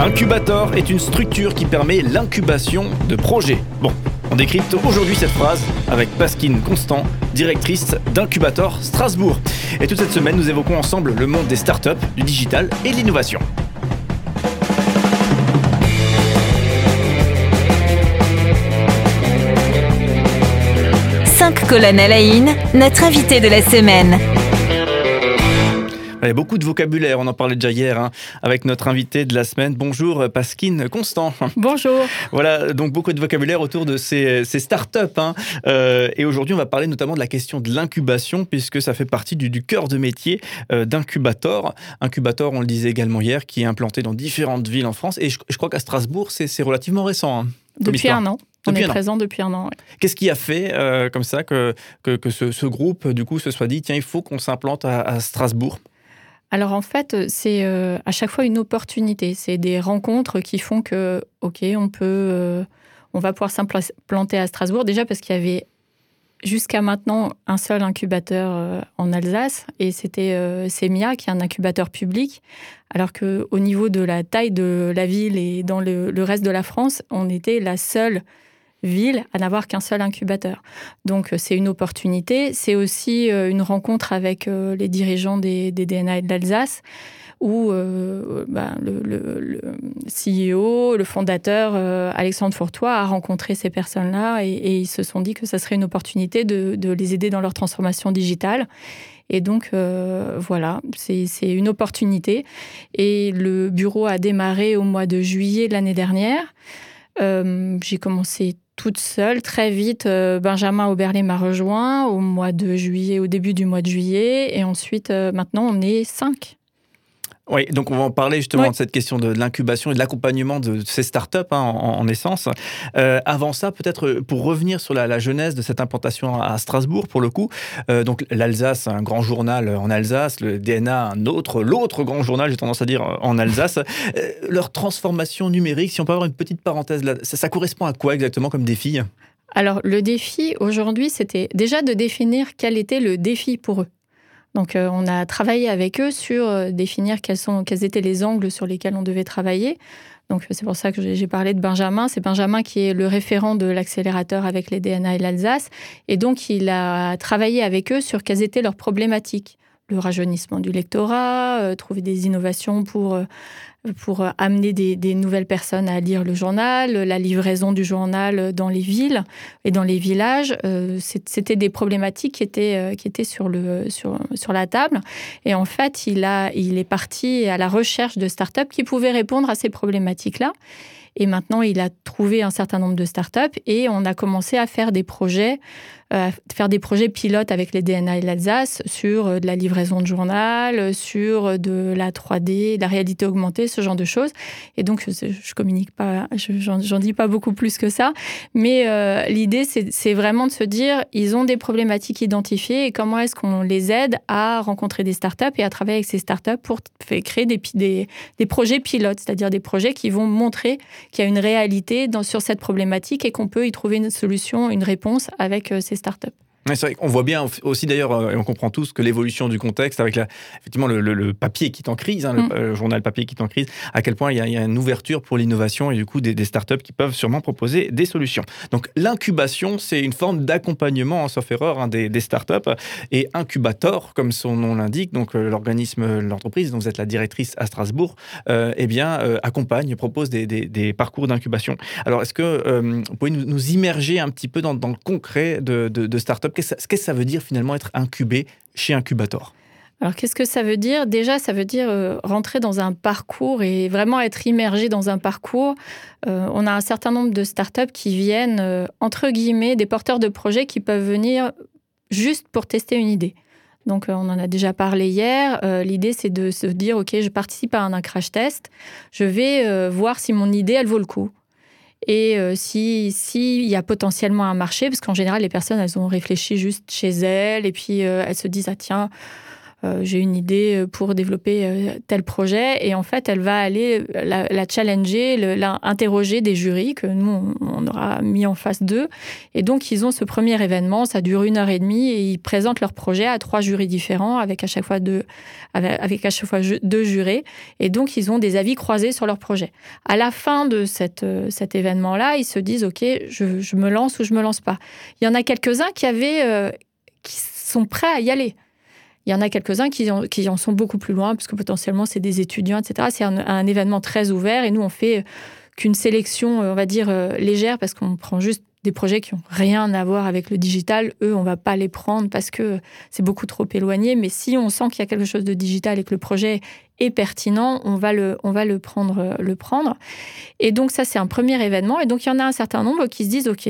Incubator est une structure qui permet l'incubation de projets. Bon, on décrypte aujourd'hui cette phrase avec Pasquine Constant, directrice d'Incubator Strasbourg. Et toute cette semaine, nous évoquons ensemble le monde des startups, du digital et de l'innovation. Cinq colonnes à la notre invité de la semaine. Il y a beaucoup de vocabulaire, on en parlait déjà hier hein, avec notre invité de la semaine. Bonjour Pasquine Constant. Bonjour. Voilà, donc beaucoup de vocabulaire autour de ces, ces startups. Hein. Euh, et aujourd'hui, on va parler notamment de la question de l'incubation, puisque ça fait partie du, du cœur de métier euh, d'Incubator. Incubator, on le disait également hier, qui est implanté dans différentes villes en France. Et je, je crois qu'à Strasbourg, c'est relativement récent. Hein, Depuis un an. On Depuis est an. présent depuis un an. ouais. Qu'est-ce qui a fait euh, comme ça que, que, que ce, ce groupe, du coup, se soit dit, tiens, il faut qu'on s'implante à, à Strasbourg? Alors en fait, c'est euh, à chaque fois une opportunité. C'est des rencontres qui font que, ok, on peut, euh, on va pouvoir s'implanter à Strasbourg. Déjà parce qu'il y avait jusqu'à maintenant un seul incubateur euh, en Alsace et c'était euh, Semia qui est un incubateur public. Alors que au niveau de la taille de la ville et dans le reste de la France, on était la seule ville à n'avoir qu'un seul incubateur. Donc euh, c'est une opportunité. C'est aussi euh, une rencontre avec euh, les dirigeants des, DNA de l'Alsace où ben, le, CEO, le fondateur Alexandre Fourtois a rencontré ces personnes-là et, et ils se sont dit que ça serait une opportunité de, les aider dans leur transformation digitale. Et donc voilà, c'est une opportunité. Et le bureau a démarré au mois de juillet de l'année dernière. J'ai commencé toute seule. Très vite, euh, Benjamin Auberlé m'a rejoint au mois de juillet, au début du mois de juillet. Et ensuite, euh, maintenant, on est cinq. Oui, donc on va en parler justement Oui. de cette question de, de l'incubation et de l'accompagnement de ces startups hein, en, en essence. Euh, avant ça, peut-être euh, pour revenir sur la, la genèse de cette implantation à Strasbourg, pour le coup, euh, donc l'Alsace, un grand journal en Alsace, le DNA, un autre, l'autre grand journal, j'ai tendance à dire, en Alsace. Euh, leur transformation numérique, si on peut avoir une petite parenthèse là, ça, ça correspond à quoi exactement comme défi? Alors, le défi aujourd'hui, c'était déjà de définir quel était le défi pour eux. Donc, euh, on a travaillé avec eux sur euh, définir quels, étaient les angles sur lesquels on devait travailler. Donc, c'est pour ça que j'ai j'ai parlé de Benjamin. C'est Benjamin qui est le référent de l'accélérateur avec les DNA et l'Alsace. Et donc, il a travaillé avec eux sur quelles étaient leurs problématiques. Le rajeunissement du lectorat, euh, trouver des innovations pour, euh, pour euh, amener des, nouvelles personnes à lire le journal, la livraison du journal dans les villes et dans les villages. C'était des problématiques qui étaient, qui étaient sur, le, sur, sur la table. Et en fait, il, a, il est parti à la recherche de startups qui pouvaient répondre à ces problématiques-là. Et maintenant, il a trouvé un certain nombre de startups et on a commencé à faire des projets, euh, faire des projets pilotes avec les DNA et l'Alsace sur euh, de la livraison de journal, euh, sur euh, de la 3D, de la réalité augmentée, ce genre de choses. Et donc, je, je communique pas, je- j'en j'en dis pas beaucoup plus que ça. Mais l'idée, c'est vraiment de se dire, ils ont des problématiques identifiées et comment est-ce qu'on les aide à rencontrer des startups et à travailler avec ces startups pour créer des, projets pilotes, c'est-à-dire des projets qui vont montrer qu'il y a une réalité sur cette problématique et qu'on peut y trouver une solution, une réponse avec ces startups. C'est vrai qu'on voit bien aussi d'ailleurs, euh, et on comprend tous que l'évolution du contexte avec la, effectivement le, le- le papier qui est en crise, hein, le, Mm. euh, journal papier qui est en crise, à quel point il y a, il y a une ouverture pour l'innovation et du coup des, des startups qui peuvent sûrement proposer des solutions. Donc l'incubation, c'est une forme d'accompagnement, en sauf erreur, hein, des, des startups et incubator, comme son nom l'indique, donc euh, l'organisme, l'entreprise dont vous êtes la directrice à Strasbourg, euh, eh bien euh, accompagne, propose des, des- des parcours d'incubation. Alors est-ce que euh, vous pouvez nous, nous immerger un petit peu dans, dans le concret de, de, de startups Qu'est-ce que ça- veut dire finalement être incubé chez Incubator? Alors, qu'est-ce que ça veut dire? Déjà, ça veut dire euh, rentrer dans un parcours et vraiment être immergé dans un parcours. Euh, on a un certain nombre de startups qui viennent, euh, entre guillemets, des porteurs de projets qui peuvent venir juste pour tester une idée. Donc, on en a déjà parlé hier. L'idée, c'est de se dire, OK, je participe à un crash test. Je vais voir si mon idée, elle vaut le coup. Et euh, si s'il y a potentiellement un marché, parce qu'en général, les personnes, elles ont réfléchi juste chez elles, et puis euh, elles se disent, ah tiens, euh, j'ai une idée pour développer euh, tel projet. Et en fait, elle va aller la, la challenger, le, interroger des jurys que nous, on, aura mis en face d'eux. Et donc, ils ont ce premier événement, ça dure une heure et demie, et ils présentent leur projet à trois jurys différents, avec à chaque fois deux, avec, avec à chaque fois deux jurés. Et donc, ils ont des avis croisés sur leur projet. À la fin de cette, cet événement-là, ils se disent, OK, je, je, me lance ou je me lance pas. Il y en a quelques-uns qui avaient, qui sont prêts à y aller. Il y en a quelques-uns qui, en sont beaucoup plus loin, parce que potentiellement, c'est des étudiants, etc. C'est un, événement très ouvert et nous, on fait qu'une sélection, on va dire, euh, légère, parce qu'on prend juste des projets qui n'ont rien à voir avec le digital. Eux, on va pas les prendre parce que c'est beaucoup trop éloigné. Mais si on sent qu'il y a quelque chose de digital et que le projet est pertinent, on va le, on va le prendre, le prendre. Et donc ça, c'est un premier événement. Et donc il y en a un certain nombre qui se disent, OK,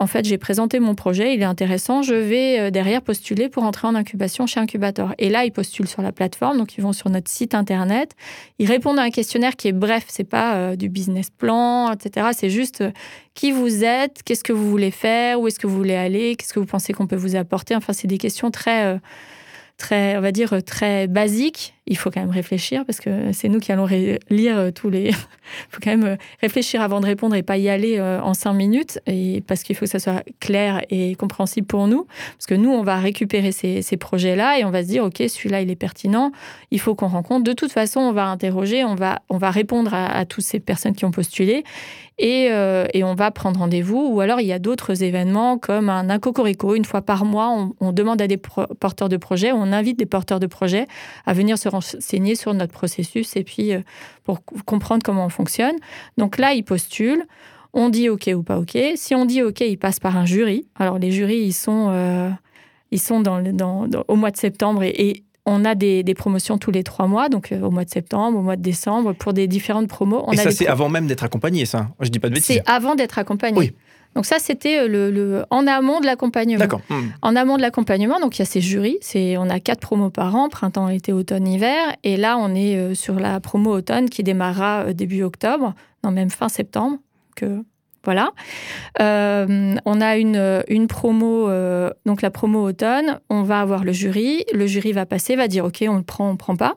en fait, j'ai présenté mon projet, il est intéressant, je vais euh, derrière postuler pour entrer en incubation chez Incubator. Et là, ils postulent sur la plateforme, donc ils vont sur notre site internet, ils répondent à un questionnaire qui est bref, c'est pas euh, du business plan, etc. C'est juste euh, qui vous êtes, qu'est-ce que vous voulez faire, où est-ce que vous voulez aller, qu'est-ce que vous pensez qu'on peut vous apporter. Enfin, c'est des questions très très, on va dire, très basiques il faut quand même réfléchir parce que c'est nous qui allons lire euh, tous les. Il faut quand même euh, réfléchir avant de répondre et pas y aller euh, en cinq minutes et parce qu'il faut que ça soit clair et compréhensible pour nous. Parce que nous, on va récupérer ces, ces projets-là et on va se dire, OK, celui-là, il est pertinent, il faut qu'on rencontre. De toute façon, on va interroger, on va, on va répondre à, à toutes ces personnes qui ont postulé et, et on va prendre rendez-vous. Ou alors, il y a d'autres événements comme un Incocorico. Une fois par mois, on, demande à des porteurs de projets, on invite des porteurs de projets à venir se renseigner sur notre processus et puis euh, pour comprendre comment on fonctionne. Donc là, ils postulent. On dit OK ou pas OK. Si on dit OK, ils passent par un jury. Alors les jurys, ils sont, euh, ils sont dans, dans, au mois de septembre et, et on a des, des, promotions tous les trois mois, donc euh, au mois de septembre, au mois de décembre, pour des différentes promos. On et ça, c'est avant même d'être accompagné, ça Je dis pas de bêtises. C'est avant d'être accompagné. Oui. Donc ça, c'était euh, le, le, en amont de l'accompagnement. D'accord. Hmm. En amont de l'accompagnement, donc il y a ces jurys. C'est, on a quatre promos par an, printemps, été, automne, hiver. Et là, on est euh, sur la promo automne qui démarrera euh, début octobre, non même fin septembre. Que voilà. Euh, on a une, une promo, euh, donc la promo automne. On va avoir le jury. Le jury va passer, va dire OK, on le prend, on le prend pas.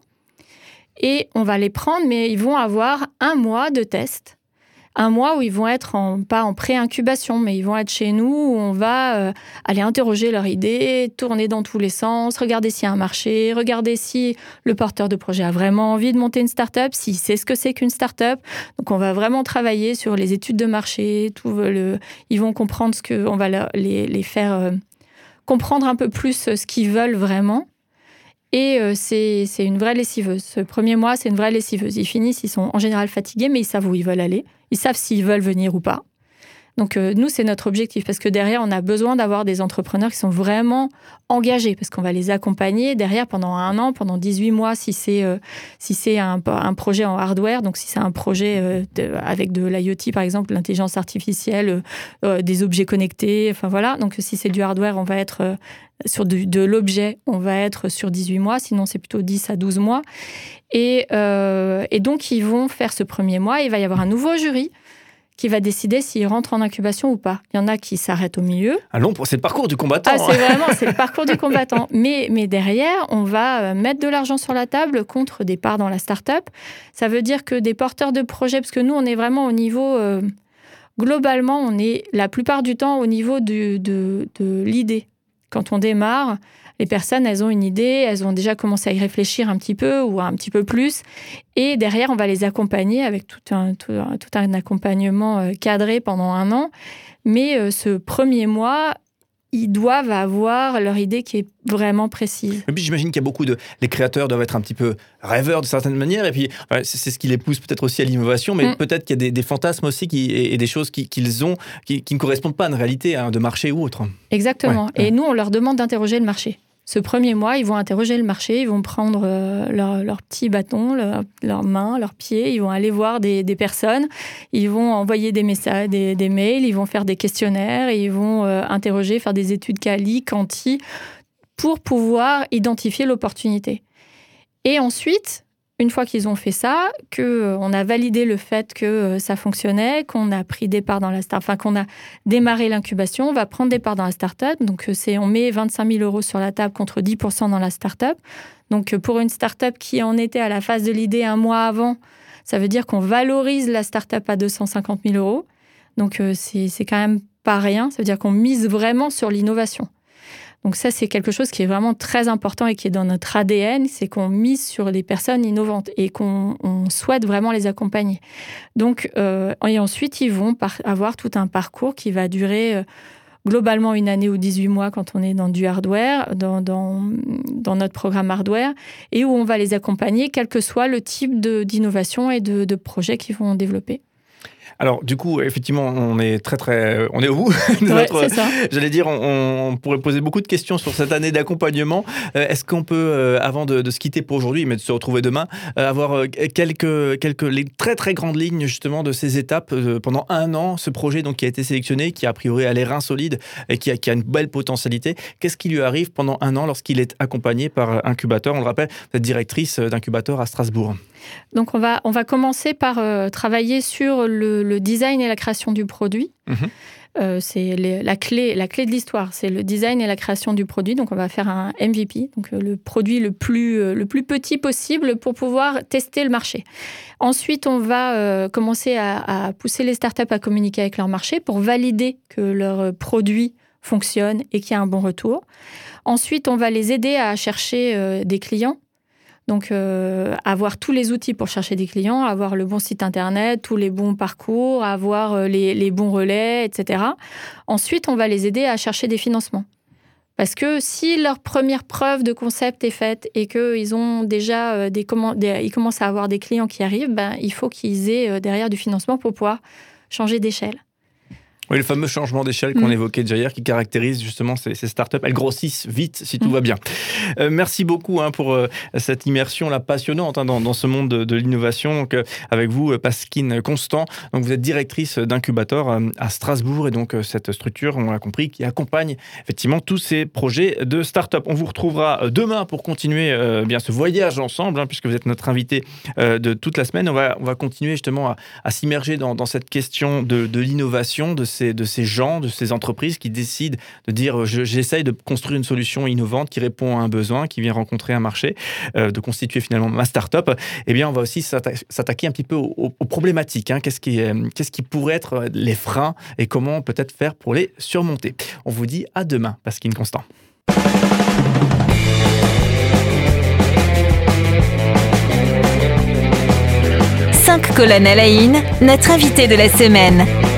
Et on va les prendre, mais ils vont avoir un mois de test un mois où ils vont être pas en pré-incubation, mais ils vont être chez nous, où on va euh, aller interroger leur idée, tourner dans tous les sens, regarder s'il y a un marché, regarder si le porteur de projet a vraiment envie de monter une start-up, s'il sait ce que c'est qu'une start-up. Donc on va vraiment travailler sur les études de marché, tout le, ils vont comprendre ce que, on va les, faire euh, comprendre un peu plus ce qu'ils veulent vraiment. Et euh, c'est une vraie lessiveuse. Ce premier mois, c'est une vraie lessiveuse. Ils finissent, ils sont en général fatigués, mais ils savent où ils veulent aller. Ils savent s'ils veulent venir ou pas. Donc euh, nous, c'est notre objectif parce que derrière, on a besoin d'avoir des entrepreneurs qui sont vraiment engagés parce qu'on va les accompagner derrière pendant un an, pendant 18 mois si c'est euh, si c'est un, projet en hardware, donc si c'est un projet euh, avec de l'IoT par exemple, l'intelligence artificielle, des objets connectés, enfin voilà. Donc si c'est du hardware, on va être sur de, l'objet, on va être sur 18 mois, sinon c'est plutôt 10 à 12 mois. Et, et donc ils vont faire ce premier mois, il va y avoir un nouveau jury qui va décider s'il rentre en incubation ou pas. Il y en a qui s'arrêtent au milieu. Ah long, c'est le parcours du combattant. Ah, c'est vraiment, c'est le parcours du combattant. Mais, mais derrière, on va euh, mettre de l'argent sur la table contre des parts dans la start-up. Ça veut dire que des porteurs de projets, parce que nous, on est vraiment au niveau, euh, globalement, on est la plupart du temps au niveau du, de, de l'idée. Quand on démarre, les personnes, elles ont une idée, elles ont déjà commencé à y réfléchir un petit peu ou un petit peu plus. Et derrière, on va les accompagner avec tout un, tout, un accompagnement euh, cadré pendant un an. Mais euh, ce premier mois, ils doivent avoir leur idée qui est vraiment précise. Et puis j'imagine qu'il y a beaucoup de... Les créateurs doivent être un petit peu rêveurs de certaines manières, et puis c'est ce qui les pousse peut-être aussi à l'innovation, mais mm. peut-être qu'il y a des, des, fantasmes aussi qui, et, des choses qu'ils qui, ont qui, qui, ne correspondent pas à une réalité hein, de marché ou autre. Exactement. Ouais, et ouais. nous, on leur demande d'interroger le marché ce premier mois, ils vont interroger le marché, ils vont prendre euh, leurs leur petits bâtons, leurs leur mains, leurs pieds, ils vont aller voir des, personnes, ils vont envoyer des messages, des, mails, ils vont faire des questionnaires, ils vont euh, interroger, faire des études quali, quanti, pour pouvoir identifier l'opportunité. Et ensuite, une fois qu'ils ont fait ça, que euh, on a validé le fait que euh, ça fonctionnait, qu'on a pris des parts dans la start, enfin qu'on a démarré l'incubation, on va prendre des parts dans la start-up. Donc euh, c'est on met 25 000 euros sur la table contre 10 dans la start-up. Donc pour une start-up qui en était à la phase de l'idée un mois avant, ça veut dire qu'on valorise la start-up à 250 000 euros. Donc c'est quand même pas rien. Ça veut dire qu'on mise vraiment sur l'innovation. Donc ça, c'est quelque chose qui est vraiment très important et qui est dans notre ADN, c'est qu'on mise sur les personnes innovantes et qu'on souhaite vraiment les accompagner. Donc, euh, et ensuite, ils vont avoir tout un parcours qui va durer euh, globalement une année ou 18 mois quand on est dans du hardware, dans, dans, notre programme hardware, et où on va les accompagner, quel que soit le type d'innovation et de, de projet qu'ils vont développer. Alors, du coup, effectivement, on est très, très. On est au bout de notre. J'allais dire, on, pourrait poser beaucoup de questions sur cette année d'accompagnement. Euh, est-ce qu'on peut, euh, avant de, se quitter pour aujourd'hui, mais de se retrouver demain, euh, avoir quelques, quelques. les très, très grandes lignes, justement, de ces étapes pendant un an, ce projet donc, qui a été sélectionné, qui a priori a l'air insolide et qui a, qui a une belle potentialité. Qu'est-ce qui lui arrive pendant un an lorsqu'il est accompagné par Incubateur? On le rappelle, cette directrice d'incubateur à Strasbourg. Donc on va, on va commencer par euh, travailler sur le, design et la création du produit. Mhm. Euh, c'est la clé, la clé de l'histoire, c'est le design et la création du produit. Donc on va faire un MVP, donc euh, le produit le plus, le plus petit possible pour pouvoir tester le marché. Ensuite, on va commencer à, à, pousser les startups à communiquer avec leur marché pour valider que leur produit fonctionne et qu'il y a un bon retour. Ensuite, on va les aider à chercher des clients donc, euh, avoir tous les outils pour chercher des clients, avoir le bon site internet, tous les bons parcours, avoir euh, les, bons relais, etc. Ensuite, on va les aider à chercher des financements. Parce que si leur première preuve de concept est faite et qu'ils ont déjà euh, des, ils commencent à avoir des clients qui arrivent, ben, il faut qu'ils aient derrière du financement pour pouvoir changer d'échelle. Oui, le fameux changement d'échelle qu'on mm. évoquait déjà hier, qui caractérise justement ces, startups. Elles grossissent vite si tout mm. va bien. Euh, merci beaucoup hein, pour euh, cette immersion là passionnante hein, dans, ce monde de, l'innovation. Donc, euh, avec vous, Pasquine Constant. Donc, vous êtes directrice d'incubateur à Strasbourg et donc cette structure, on l'a compris, qui accompagne effectivement tous ces projets de start-up. On vous retrouvera demain pour continuer bien ce voyage ensemble, hein, puisque vous êtes notre invité de toute la semaine. On va, on va continuer justement à, s'immerger dans, dans, cette question de, de l'innovation, de ces de ces gens, de ces entreprises qui décident de dire j'essaye de construire une solution innovante qui répond à un besoin, qui vient rencontrer un marché, euh, de constituer finalement ma start-up, eh bien, on va aussi s'attaquer un petit peu aux, problématiques. Hein. Qu'est-ce qui, euh, pourrait être les freins et comment peut-être faire pour les surmonter. On vous dit à demain, Pasquine Constant. À la notre invité de la semaine.